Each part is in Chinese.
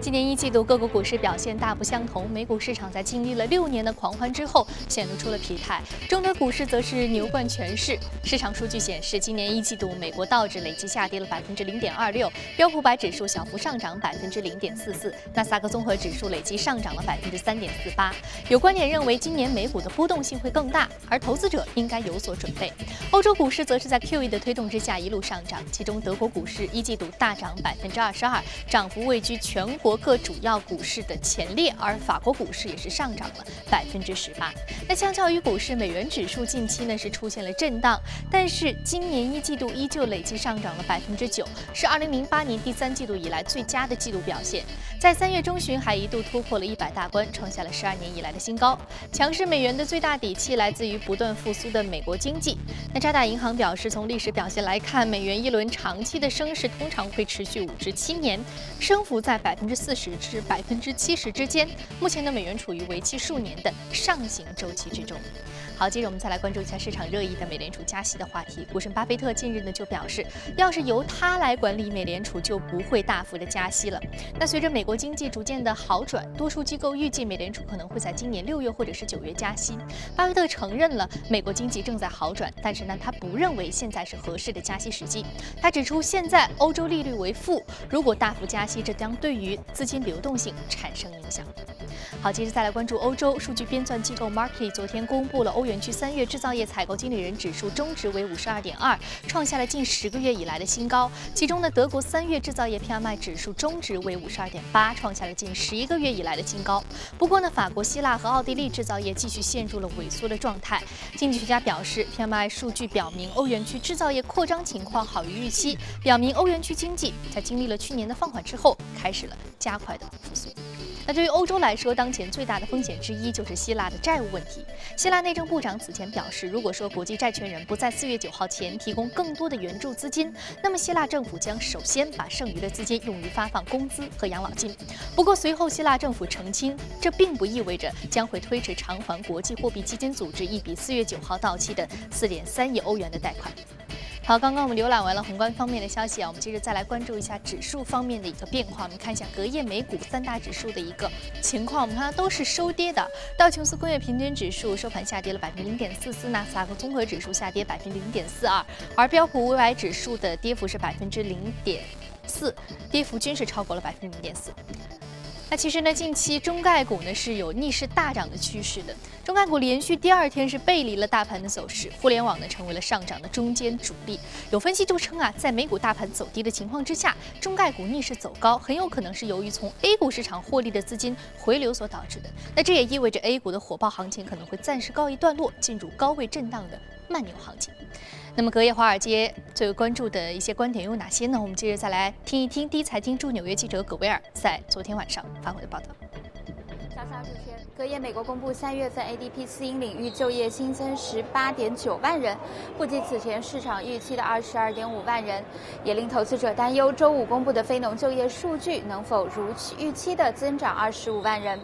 今年一季度各国股市表现大不相同，美股市场在经历了六年的狂欢之后，显露出了疲态。中德股市则是牛冠全市。市场数据显示，今年一季度美国道指累计下跌了百分之零点二六，标普百指数小幅上涨百分之零点四四，纳斯达克综合指数累计上涨了百分之三点四八。有观点认为，今年美股的波动性会更大，而投资者应该有所准备。欧洲股市则是在 QE 的推动之下一路上涨，其中德国股市一季度大涨百分之二十二，涨幅位居全国。各主要股市的前列，而法国股市也是上涨了百分之十八。那相较于股市，美元指数近期呢是出现了震荡，但是今年一季度依旧累计上涨了百分之九，是二零零八年第三季度以来最佳的季度表现。在三月中旬还一度突破了一百大关，创下了十二年以来的新高。强势美元的最大底气来自于不断复苏的美国经济。那渣打银行表示，从历史表现来看，美元一轮长期的升势通常会持续五至七年，升幅在百分之四。十至百分之七十之间，目前的美元处于为期数年的上行周期之中。好，接着我们再来关注一下市场热议的美联储加息的话题。股神巴菲特近日呢就表示，要是由他来管理美联储，就不会大幅的加息了。那随着美国经济逐渐的好转，多数机构预计美联储可能会在今年六月或者是九月加息。巴菲特承认了美国经济正在好转，但是呢他不认为现在是合适的加息时机。他指出，现在欧洲利率为负，如果大幅加息，这将对于资金流动性产生影响。好，接着再来关注欧洲数据编纂机构 Markey 昨天公布了欧元区三月制造业采购经理人指数终值为五十二点二，创下了近十个月以来的新高。其中呢，德国三月制造业 PMI 指数终值为五十二点八，创下了近十一个月以来的新高。不过呢，法国、希腊和奥地利制造业继续陷入了萎缩的状态。经济学家表示，PMI 数据表明欧元区制造业扩张情况好于预期，表明欧元区经济在经历了去年的放缓之后，开始了加快的复苏。那对于欧洲来说，当前最大的风险之一就是希腊的债务问题。希腊内政部长此前表示，如果说国际债权人不在四月九号前提供更多的援助资金，那么希腊政府将首先把剩余的资金用于发放工资和养老金。不过随后希腊政府澄清，这并不意味着将会推迟偿还国际货币基金组织一笔四月九号到期的四点三亿欧元的贷款。好，刚刚我们浏览完了宏观方面的消息啊，我们接着再来关注一下指数方面的一个变化。我们看一下隔夜美股三大指数的一个情况，我们看它都是收跌的。道琼斯工业平均指数收盘下跌了百分之零点四四，纳斯达克综合指数下跌百分之零点四二，而标普五百指数的跌幅是百分之零点四，跌幅均是超过了百分之零点四。那其实呢，近期中概股呢是有逆势大涨的趋势的。中概股连续第二天是背离了大盘的走势，互联网呢成为了上涨的中间主力。有分析就称啊，在美股大盘走低的情况之下，中概股逆势走高，很有可能是由于从 A 股市场获利的资金回流所导致的。那这也意味着 A 股的火爆行情可能会暂时告一段落，进入高位震荡的慢牛行情。那么隔夜华尔街最为关注的一些观点有哪些呢？我们接着再来听一听第一财经驻纽约记者葛威尔在昨天晚上发回的报道。早上主持人，隔夜美国公布三月份 ADP 私营领域就业新增十八点九万人，不及此前市场预期的二十二点五万人，也令投资者担忧周五公布的非农就业数据能否如期预期的增长二十五万人。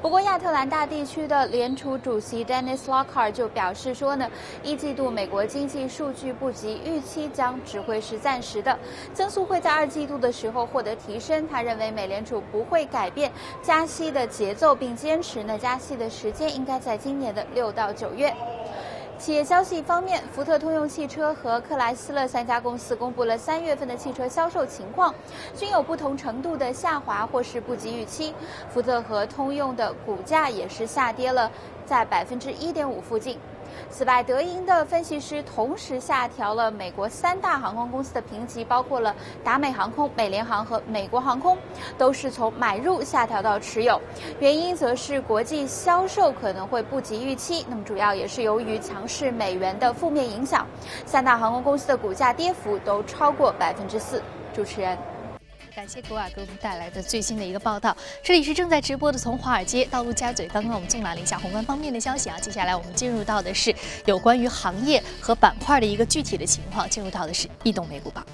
不过，亚特兰大地区的联储主席 Dennis Lockhart 就表示说呢，一季度美国经济数据不及预期将只会是暂时的，增速会在二季度的时候获得提升。他认为美联储不会改变加息的节奏，并坚持呢加息的时间应该在今年的六到九月。企业消息方面，福特通用汽车和克莱斯勒三家公司公布了三月份的汽车销售情况，均有不同程度的下滑或是不及预期。福特和通用的股价也是下跌了，在百分之一点五附近。此外，德银的分析师同时下调了美国三大航空公司的评级，包括了达美航空、美联航和美国航空，都是从买入下调到持有。原因则是国际销售可能会不及预期，那么主要也是由于强势美元的负面影响。三大航空公司的股价跌幅都超过百分之四。主持人。感谢古瓦给我们带来的最新的一个报道。这里是正在直播的从华尔街到陆家嘴。刚刚我们纵览了一下宏观方面的消息啊，接下来我们进入到的是有关于行业和板块的一个具体的情况。进入到的是异动美股榜。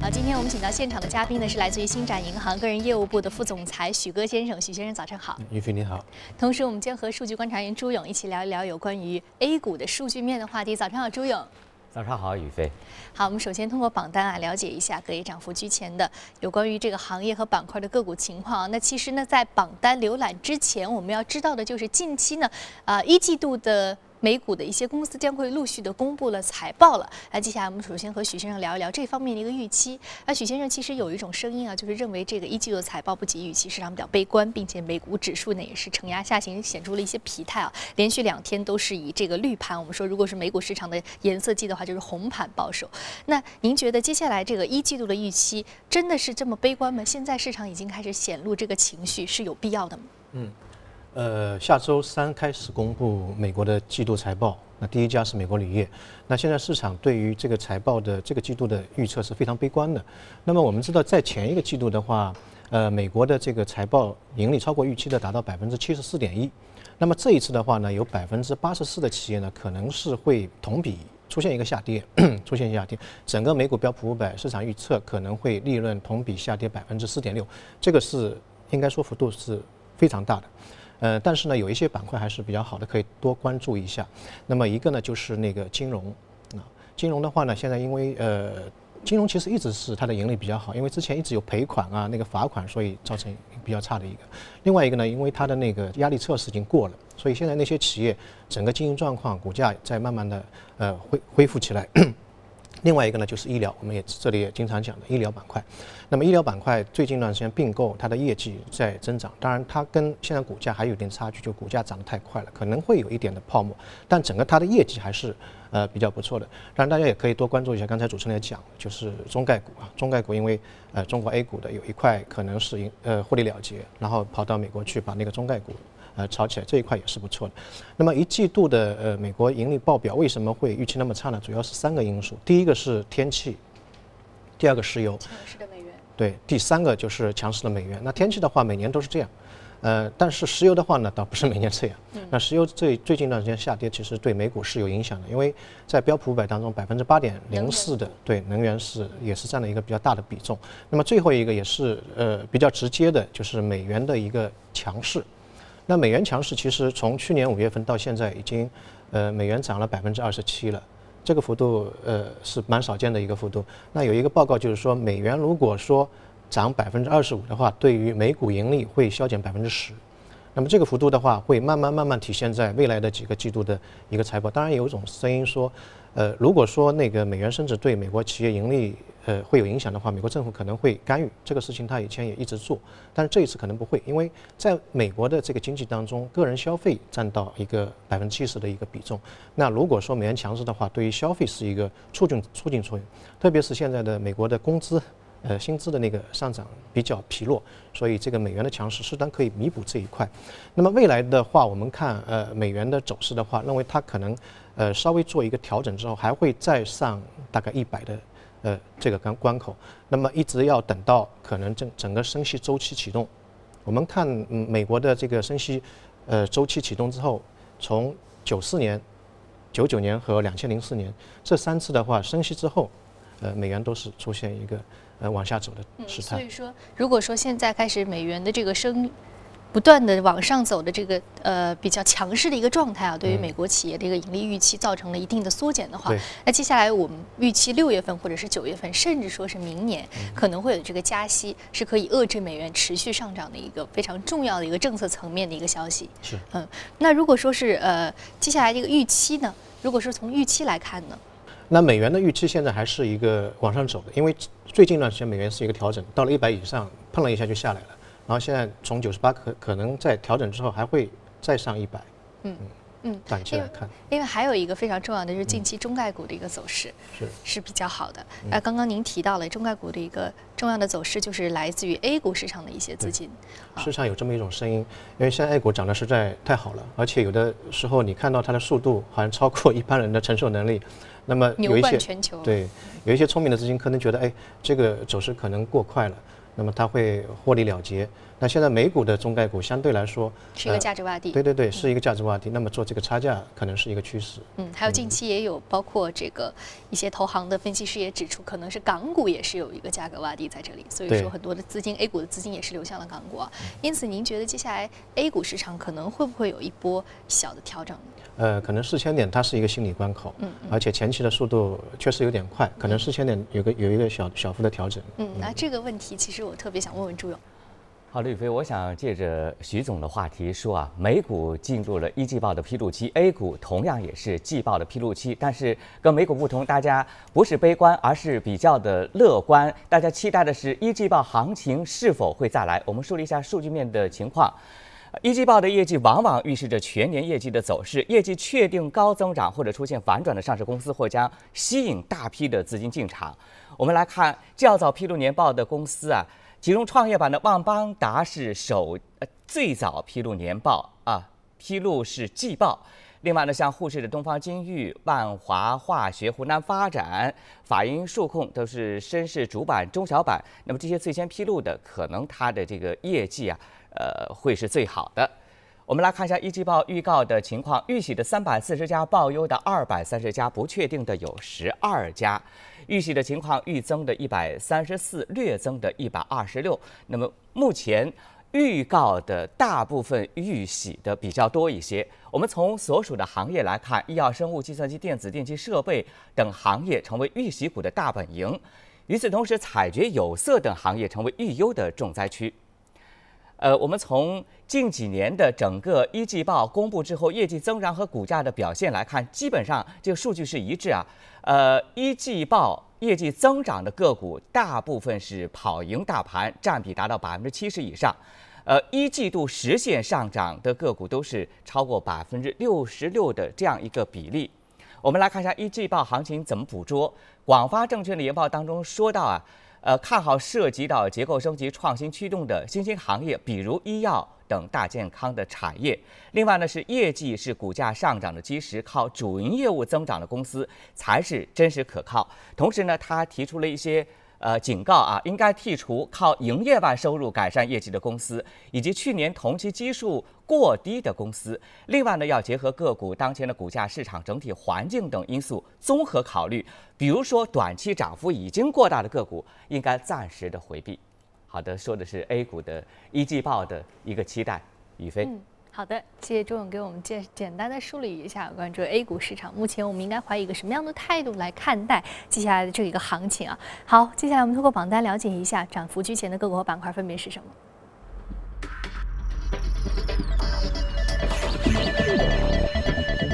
好，今天我们请到现场的嘉宾呢是来自于星展银行个人业务部的副总裁许戈先生。许先生，早上好。于飞你好。同时，我们将和数据观察员朱勇一起聊一聊有关于 A 股的数据面的话题。早上好，朱勇。早上好，宇飞。好，我们首先通过榜单啊，了解一下隔夜涨幅居前的有关于这个行业和板块的个股情况。那其实呢，在榜单浏览之前，我们要知道的就是近期呢，呃一季度的。美股的一些公司将会陆续的公布了财报了。那接下来我们首先和许先生聊一聊这方面的一个预期。那许先生其实有一种声音啊，就是认为这个一季度的财报不及预期，市场比较悲观，并且美股指数呢也是承压下行，显出了一些疲态啊，连续两天都是以这个绿盘。我们说，如果是美股市场的颜色记的话，就是红盘报收。那您觉得接下来这个一季度的预期真的是这么悲观吗？现在市场已经开始显露这个情绪，是有必要的吗？嗯。呃，下周三开始公布美国的季度财报。那第一家是美国铝业。那现在市场对于这个财报的这个季度的预测是非常悲观的。那么我们知道，在前一个季度的话，呃，美国的这个财报盈利超过预期的达到百分之七十四点一。那么这一次的话呢，有百分之八十四的企业呢，可能是会同比出现一个下跌，出现下跌。整个美股标普五百市场预测可能会利润同比下跌百分之四点六。这个是应该说幅度是非常大的。呃，但是呢，有一些板块还是比较好的，可以多关注一下。那么一个呢，就是那个金融啊，金融的话呢，现在因为呃，金融其实一直是它的盈利比较好，因为之前一直有赔款啊，那个罚款，所以造成比较差的一个。另外一个呢，因为它的那个压力测试已经过了，所以现在那些企业整个经营状况、股价在慢慢的呃恢恢复起来。另外一个呢，就是医疗，我们也这里也经常讲的医疗板块。那么医疗板块最近一段时间并购，它的业绩在增长。当然，它跟现在股价还有点差距，就股价涨得太快了，可能会有一点的泡沫。但整个它的业绩还是呃比较不错的。当然，大家也可以多关注一下。刚才主持人也讲，就是中概股啊，中概股因为呃中国 A 股的有一块可能是呃获利了结，然后跑到美国去把那个中概股。呃，炒起来这一块也是不错的。那么一季度的呃美国盈利报表为什么会预期那么差呢？主要是三个因素。第一个是天气，第二个石油，强势的美元。对，第三个就是强势的美元。那天气的话，每年都是这样。呃，但是石油的话呢，倒不是每年这样。那石油最最近一段时间下跌，其实对美股是有影响的，因为在标普五百当中，百分之八点零四的对能源是也是占了一个比较大的比重。那么最后一个也是呃比较直接的，就是美元的一个强势。那美元强势，其实从去年五月份到现在，已经，呃，美元涨了百分之二十七了，这个幅度，呃，是蛮少见的一个幅度。那有一个报告就是说，美元如果说涨百分之二十五的话，对于美股盈利会削减百分之十。那么这个幅度的话，会慢慢慢慢体现在未来的几个季度的一个财报。当然，有一种声音说，呃，如果说那个美元升值对美国企业盈利，呃，会有影响的话，美国政府可能会干预这个事情。他以前也一直做，但是这一次可能不会，因为在美国的这个经济当中，个人消费占到一个百分之七十的一个比重。那如果说美元强势的话，对于消费是一个促进促进作用。特别是现在的美国的工资，呃，薪资的那个上涨比较疲弱，所以这个美元的强势适当可以弥补这一块。那么未来的话，我们看呃美元的走势的话，认为它可能呃稍微做一个调整之后，还会再上大概一百的。呃，这个关关口，那么一直要等到可能整整个升息周期启动。我们看美国的这个升息，呃，周期启动之后，从九四年、九九年和两千零四年这三次的话，升息之后，呃，美元都是出现一个呃往下走的时态。所以说，如果说现在开始美元的这个升。不断的往上走的这个呃比较强势的一个状态啊，对于美国企业的一个盈利预期造成了一定的缩减的话，那接下来我们预期六月份或者是九月份，甚至说是明年可能会有这个加息，是可以遏制美元持续上涨的一个非常重要的一个政策层面的一个消息。是，嗯，那如果说是呃接下来这个预期呢，如果是从预期来看呢，那美元的预期现在还是一个往上走的，因为最近一段时间美元是一个调整，到了一百以上碰了一下就下来了。然后现在从九十八可可能在调整之后还会再上一百，嗯嗯，短期来看，因为还有一个非常重要的就是近期中概股的一个走势是是比较好的。那刚刚您提到了中概股的一个重要的走势，就是来自于 A 股市场的一些资金。市场有这么一种声音，因为现在 A 股涨得实在太好了，而且有的时候你看到它的速度好像超过一般人的承受能力，那么有一些对有一些聪明的资金可能觉得，哎，这个走势可能过快了。那么他会获利了结。那现在美股的中概股相对来说是一个价值洼地。对对对，是一个价值洼地。那么做这个差价可能是一个趋势。嗯，还有近期也有包括这个一些投行的分析师也指出，可能是港股也是有一个价格洼地在这里。所以说很多的资金 A 股的资金也是流向了港股啊。因此您觉得接下来 A 股市场可能会不会有一波小的调整？呃，可能四千点它是一个心理关口，嗯，而且前期的速度确实有点快，可能四千点有个有一个小小幅的调整。嗯，那这个问题其实我特别想问问朱勇。好，李飞，我想借着徐总的话题说啊，美股进入了一季报的披露期，A 股同样也是季报的披露期，但是跟美股不同，大家不是悲观，而是比较的乐观。大家期待的是一季报行情是否会再来？我们梳理一下数据面的情况。一季报的业绩往往预示着全年业绩的走势，业绩确定高增长或者出现反转的上市公司或将吸引大批的资金进场。我们来看较早披露年报的公司啊。其中创业板的万邦达是首呃最早披露年报啊，披露是季报。另外呢，像沪市的东方金域、万华化学、湖南发展、法银数控都是深市主板、中小板。那么这些最先披露的，可能它的这个业绩啊，呃，会是最好的。我们来看一下一季报预告的情况：预喜的三百四十家，报优的二百三十家，不确定的有十二家。预喜的情况，预增的一百三十四，略增的一百二十六。那么目前预告的大部分预喜的比较多一些。我们从所属的行业来看，医药生物、计算机电子、电气设备等行业成为预喜股的大本营。与此同时，采掘、有色等行业成为预优的重灾区。呃，我们从近几年的整个一季报公布之后，业绩增长和股价的表现来看，基本上这个数据是一致啊。呃，一季报业绩增长的个股，大部分是跑赢大盘，占比达到百分之七十以上。呃，一季度实现上涨的个股都是超过百分之六十六的这样一个比例。我们来看一下一季报行情怎么捕捉。广发证券的研报当中说到啊。呃，看好涉及到结构升级、创新驱动的新兴行业，比如医药等大健康的产业。另外呢，是业绩是股价上涨的基石，靠主营业务增长的公司才是真实可靠。同时呢，他提出了一些。呃，警告啊，应该剔除靠营业外收入改善业绩的公司，以及去年同期基数过低的公司。另外呢，要结合个股当前的股价、市场整体环境等因素综合考虑。比如说，短期涨幅已经过大的个股，应该暂时的回避。好的，说的是 A 股的一季报的一个期待。宇飞。好的，谢谢周勇给我们简简单的梳理一下关注 A 股市场。目前我们应该怀一个什么样的态度来看待接下来的这一个行情啊？好，接下来我们通过榜单了解一下涨幅居前的个股和板块分别是什么。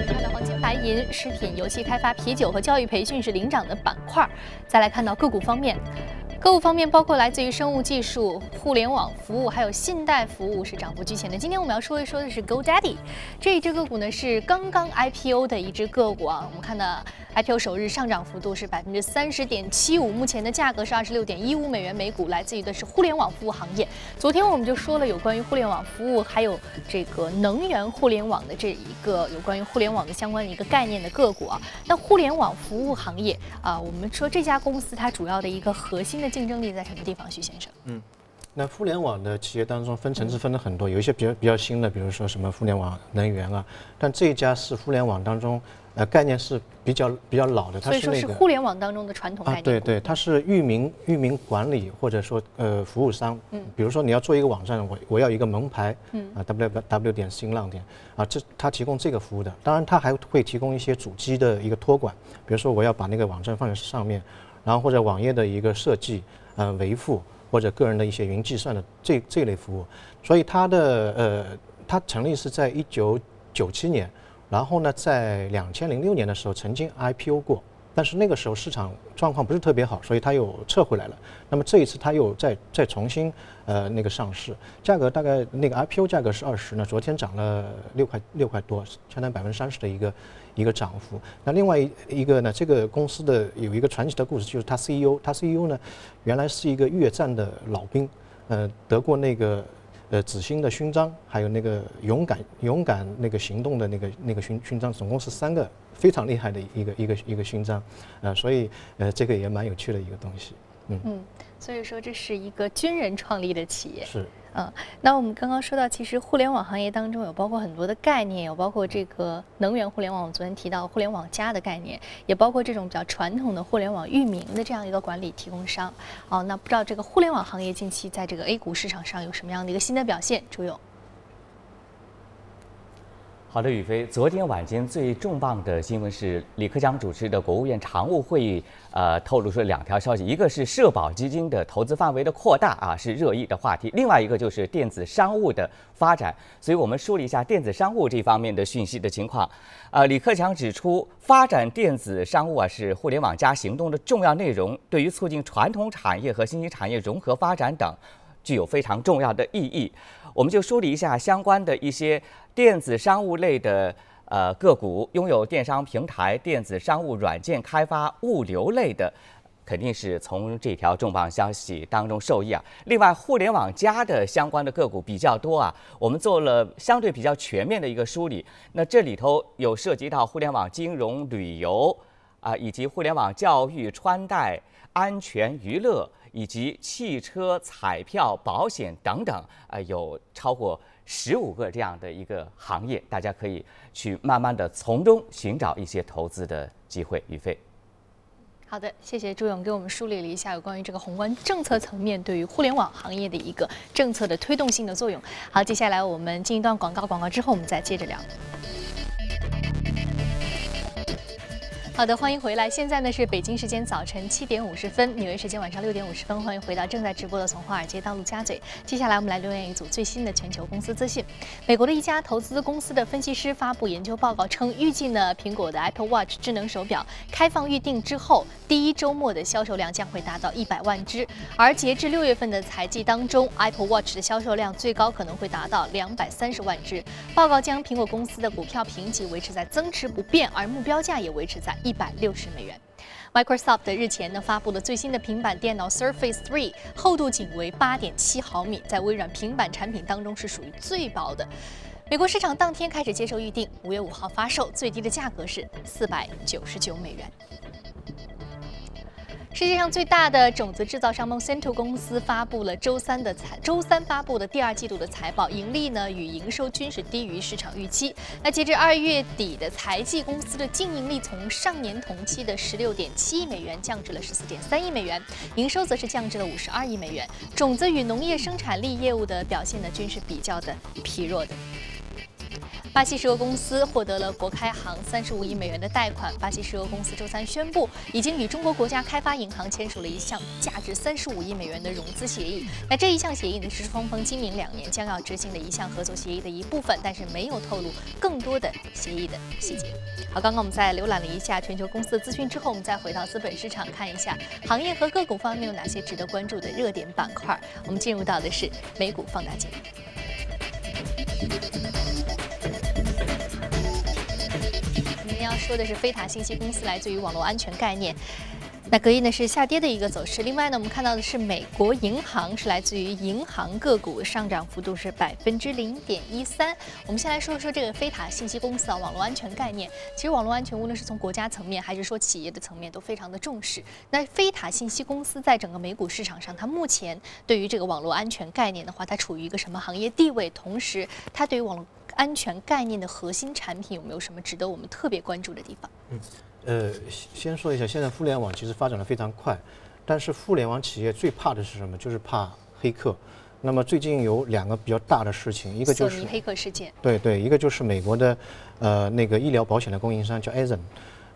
看到黄金、白银、食品、游戏开发、啤酒和教育培训是领涨的板块。再来看到个股方面。个股方面包括来自于生物技术、互联网服务，还有信贷服务是涨幅居前的。今天我们要说一说的是 GoDaddy，这一只个股呢是刚刚 IPO 的一只个股啊。我们看到 IPO 首日上涨幅度是百分之三十点七五，目前的价格是二十六点一五美元每股，来自于的是互联网服务行业。昨天我们就说了有关于互联网服务，还有这个能源互联网的这一个有关于互联网的相关的一个概念的个股啊。那互联网服务行业啊，我们说这家公司它主要的一个核心的。竞争力在什么地方，徐先生？嗯，那互联网的企业当中分层次分了很多，有一些比较比较新的，比如说什么互联网能源啊，但这一家是互联网当中。呃，概念是比较比较老的，它是那个。所以说是互联网当中的传统概念。啊，对对，它是域名域名管理或者说呃服务商。嗯。比如说你要做一个网站，我我要一个门牌。嗯。啊，w w 点新浪点啊，这它提供这个服务的。当然，它还会提供一些主机的一个托管，比如说我要把那个网站放在上面，然后或者网页的一个设计、呃维护或者个人的一些云计算的这这类服务。所以它的呃，它成立是在一九九七年。然后呢，在两千零六年的时候曾经 IPO 过，但是那个时候市场状况不是特别好，所以它又撤回来了。那么这一次它又再再重新呃那个上市，价格大概那个 IPO 价格是二十呢，昨天涨了六块六块多，相当于百分之三十的一个一个涨幅。那另外一个呢，这个公司的有一个传奇的故事，就是它 CEO，它 CEO 呢原来是一个越战的老兵，呃，得过那个。呃，紫星的勋章，还有那个勇敢勇敢那个行动的那个那个勋勋章，总共是三个非常厉害的一个一个一个勋章，呃，所以呃，这个也蛮有趣的一个东西，嗯嗯，所以说这是一个军人创立的企业，是。嗯，那我们刚刚说到，其实互联网行业当中有包括很多的概念，有包括这个能源互联网，我昨天提到互联网加的概念，也包括这种比较传统的互联网域名的这样一个管理提供商。哦，那不知道这个互联网行业近期在这个 A 股市场上有什么样的一个新的表现？朱勇。好的，宇飞。昨天晚间最重磅的新闻是李克强主持的国务院常务会议，呃，透露出两条消息，一个是社保基金的投资范围的扩大啊，是热议的话题；另外一个就是电子商务的发展。所以我们梳理一下电子商务这方面的讯息的情况。呃，李克强指出，发展电子商务啊是互联网加行动的重要内容，对于促进传统产业和新兴产业融合发展等，具有非常重要的意义。我们就梳理一下相关的一些电子商务类的呃个股，拥有电商平台、电子商务软件开发、物流类的，肯定是从这条重磅消息当中受益啊。另外，互联网加的相关的个股比较多啊，我们做了相对比较全面的一个梳理。那这里头有涉及到互联网金融、旅游啊，以及互联网教育、穿戴、安全、娱乐。以及汽车、彩票、保险等等，呃，有超过十五个这样的一个行业，大家可以去慢慢的从中寻找一些投资的机会。宇飞，好的，谢谢朱勇给我们梳理了一下有关于这个宏观政策层面对于互联网行业的一个政策的推动性的作用。好，接下来我们进一段广告，广告之后我们再接着聊。好的，欢迎回来。现在呢是北京时间早晨七点五十分，纽约时间晚上六点五十分。欢迎回到正在直播的从华尔街到陆家嘴。接下来我们来留言一组最新的全球公司资讯。美国的一家投资公司的分析师发布研究报告称，预计呢苹果的 Apple Watch 智能手表开放预定之后，第一周末的销售量将会达到一百万只，而截至六月份的财季当中，Apple Watch 的销售量最高可能会达到两百三十万只。报告将苹果公司的股票评级维持在增持不变，而目标价也维持在。一百六十美元。Microsoft 日前呢发布了最新的平板电脑 Surface 3，厚度仅为八点七毫米，在微软平板产品当中是属于最薄的。美国市场当天开始接受预定，五月五号发售，最低的价格是四百九十九美元。世界上最大的种子制造商 Monsanto 公司发布了周三的财周三发布的第二季度的财报，盈利呢与营收均是低于市场预期。那截至二月底的财季，公司的净盈利从上年同期的十六点七亿美元降至了十四点三亿美元，营收则是降至了五十二亿美元。种子与农业生产力业务的表现呢均是比较的疲弱的。巴西石油公司获得了国开行三十五亿美元的贷款。巴西石油公司周三宣布，已经与中国国家开发银行签署了一项价值三十五亿美元的融资协议。那这一项协议呢，是双方今明两年将要执行的一项合作协议的一部分，但是没有透露更多的协议的细节。好，刚刚我们在浏览了一下全球公司的资讯之后，我们再回到资本市场看一下行业和个股方面有哪些值得关注的热点板块。我们进入到的是美股放大镜。您要说的是飞塔信息公司来自于网络安全概念，那隔夜呢是下跌的一个走势。另外呢，我们看到的是美国银行是来自于银行个股上涨幅度是百分之零点一三。我们先来说说这个飞塔信息公司啊，网络安全概念。其实网络安全无论是从国家层面还是说企业的层面都非常的重视。那飞塔信息公司在整个美股市场上，它目前对于这个网络安全概念的话，它处于一个什么行业地位？同时，它对于网络安全概念的核心产品有没有什么值得我们特别关注的地方？嗯，呃，先说一下，现在互联网其实发展的非常快，但是互联网企业最怕的是什么？就是怕黑客。那么最近有两个比较大的事情，一个就是黑客事件。对对，一个就是美国的呃那个医疗保险的供应商叫 a z e n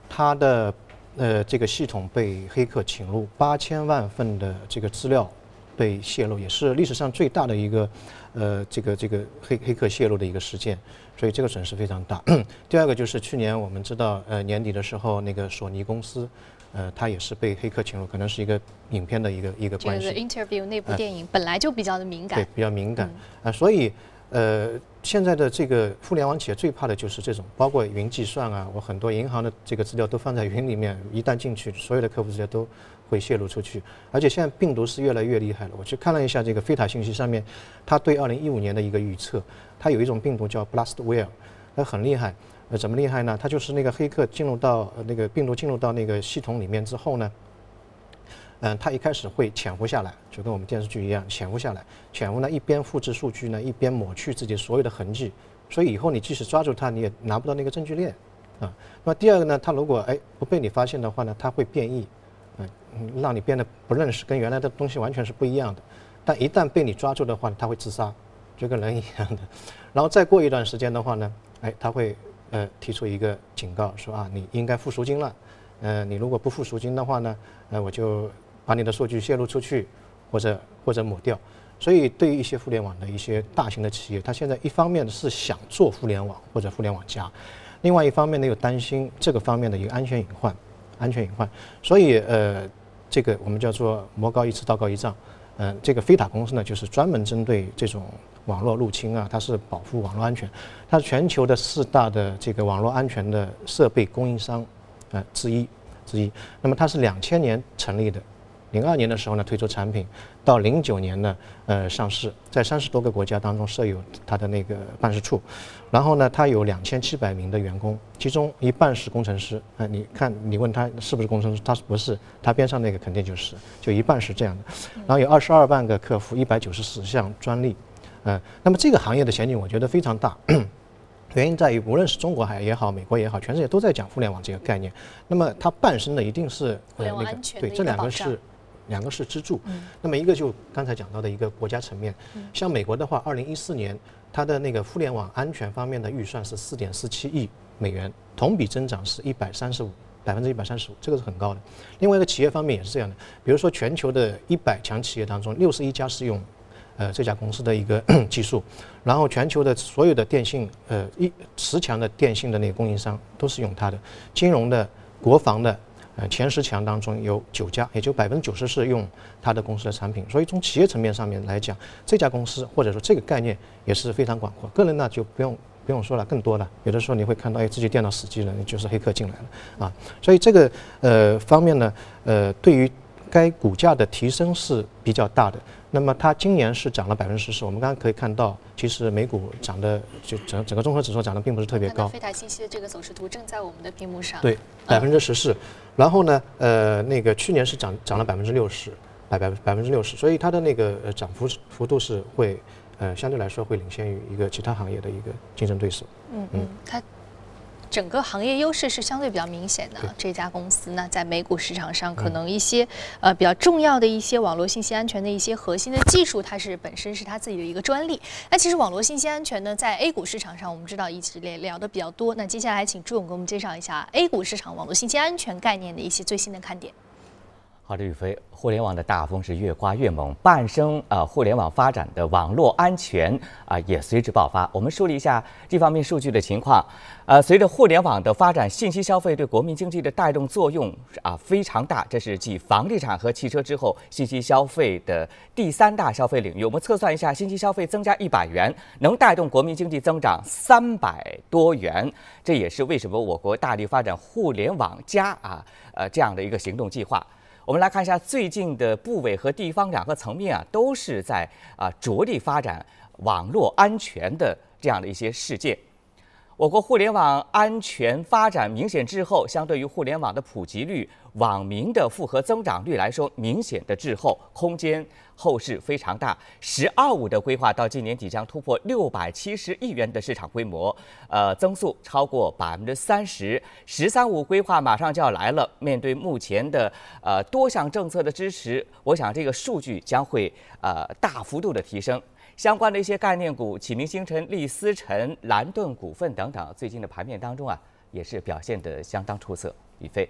它的呃这个系统被黑客侵入，八千万份的这个资料被泄露，也是历史上最大的一个。呃，这个这个黑黑客泄露的一个事件，所以这个损失非常大。第二个就是去年我们知道，呃，年底的时候那个索尼公司，呃，它也是被黑客侵入，可能是一个影片的一个一个关系。这个 Interview 那部电影本来就比较的敏感。对，比较敏感。啊，所以呃，现在的这个互联网企业最怕的就是这种，包括云计算啊，我很多银行的这个资料都放在云里面，一旦进去，所有的客户资料都。会泄露出去，而且现在病毒是越来越厉害了。我去看了一下这个飞塔信息上面，它对二零一五年的一个预测，它有一种病毒叫 Blastware，它很厉害。呃，怎么厉害呢？它就是那个黑客进入到那个病毒进入到那个系统里面之后呢，嗯，它一开始会潜伏下来，就跟我们电视剧一样潜伏下来。潜伏呢，一边复制数据呢，一边抹去自己所有的痕迹。所以以后你即使抓住它，你也拿不到那个证据链啊。那么第二个呢，它如果哎不被你发现的话呢，它会变异。嗯，让你变得不认识，跟原来的东西完全是不一样的。但一旦被你抓住的话，他会自杀，就跟人一样的。然后再过一段时间的话呢，哎，他会呃提出一个警告，说啊，你应该付赎金了，呃，你如果不付赎金的话呢，呃，我就把你的数据泄露出去，或者或者抹掉。所以，对于一些互联网的一些大型的企业，它现在一方面是想做互联网或者互联网加，另外一方面呢又担心这个方面的一个安全隐患，安全隐患。所以，呃，这个我们叫做魔高一尺，道高一丈。嗯，这个飞塔公司呢，就是专门针对这种网络入侵啊，它是保护网络安全，它是全球的四大的这个网络安全的设备供应商，呃之一之一。那么它是两千年成立的。零二年的时候呢，推出产品，到零九年呢，呃，上市，在三十多个国家当中设有它的那个办事处，然后呢，它有两千七百名的员工，其中一半是工程师。啊，你看，你问他是不是工程师，他不是，他边上那个肯定就是，就一半是这样的。然后有二十二万个客户，一百九十四项专利，嗯，那么这个行业的前景我觉得非常大，原因在于无论是中国还也好，美国也好，全世界都在讲互联网这个概念，那么它伴生的一定是互联网对，这两个是。两个是支柱，那么一个就刚才讲到的一个国家层面，像美国的话，二零一四年它的那个互联网安全方面的预算是四点四七亿美元，同比增长是一百三十五百分之一百三十五，这个是很高的。另外一个企业方面也是这样的，比如说全球的一百强企业当中，六十一家是用呃这家公司的一个 技术，然后全球的所有的电信呃一十强的电信的那个供应商都是用它的，金融的、国防的。呃，前十强当中有九家，也就百分之九十是用它的公司的产品，所以从企业层面上面来讲，这家公司或者说这个概念也是非常广阔。个人呢就不用不用说了，更多了。有的时候你会看到，哎，自己电脑死机了，就是黑客进来了啊。所以这个呃方面呢，呃，对于该股价的提升是比较大的。那么它今年是涨了百分之十四，我们刚刚可以看到，其实美股涨的就整整个综合指数涨得并不是特别高。飞塔信息的这个走势图正在我们的屏幕上。对，百分之十四。然后呢，呃，那个去年是涨涨了百分之六十，百百百分之六十，所以它的那个呃涨幅幅度是会呃相对来说会领先于一个其他行业的一个竞争对手。嗯嗯，它。整个行业优势是相对比较明显的。这家公司呢，在美股市场上，可能一些呃比较重要的一些网络信息安全的一些核心的技术，它是本身是它自己的一个专利。那其实网络信息安全呢，在 A 股市场上，我们知道一直聊聊的比较多。那接下来请朱勇给我们介绍一下 A 股市场网络信息安全概念的一些最新的看点。好的，宇飞，互联网的大风是越刮越猛，伴生啊互联网发展的网络安全啊也随之爆发。我们梳理一下这方面数据的情况。呃，随着互联网的发展，信息消费对国民经济的带动作用啊非常大。这是继房地产和汽车之后，信息消费的第三大消费领域。我们测算一下，信息消费增加一百元，能带动国民经济增长三百多元。这也是为什么我国大力发展互联网加啊呃这样的一个行动计划。我们来看一下最近的部委和地方两个层面啊，都是在啊着力发展网络安全的这样的一些事件。我国互联网安全发展明显滞后，相对于互联网的普及率、网民的复合增长率来说，明显的滞后，空间后市非常大。“十二五”的规划到今年底将突破六百七十亿元的市场规模，呃，增速超过百分之三十。“十三五”规划马上就要来了，面对目前的呃多项政策的支持，我想这个数据将会呃大幅度的提升。相关的一些概念股，启明星辰、利思辰、蓝盾股份等等，最近的盘面当中啊，也是表现得相当出色。宇飞。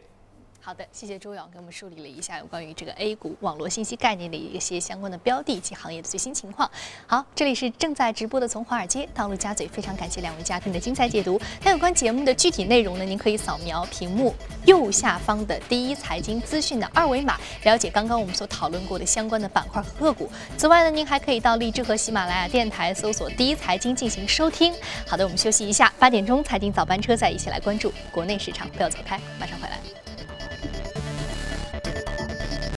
好的，谢谢周勇给我们梳理了一下有关于这个 A 股网络信息概念的一些相关的标的及行业的最新情况。好，这里是正在直播的从华尔街到陆家嘴，非常感谢两位嘉宾的精彩解读。那有关节目的具体内容呢，您可以扫描屏幕右下方的第一财经资讯的二维码，了解刚刚我们所讨论过的相关的板块和个股。此外呢，您还可以到荔枝和喜马拉雅电台搜索“第一财经”进行收听。好的，我们休息一下，八点钟财经早班车再一起来关注国内市场，不要走开，马上回来。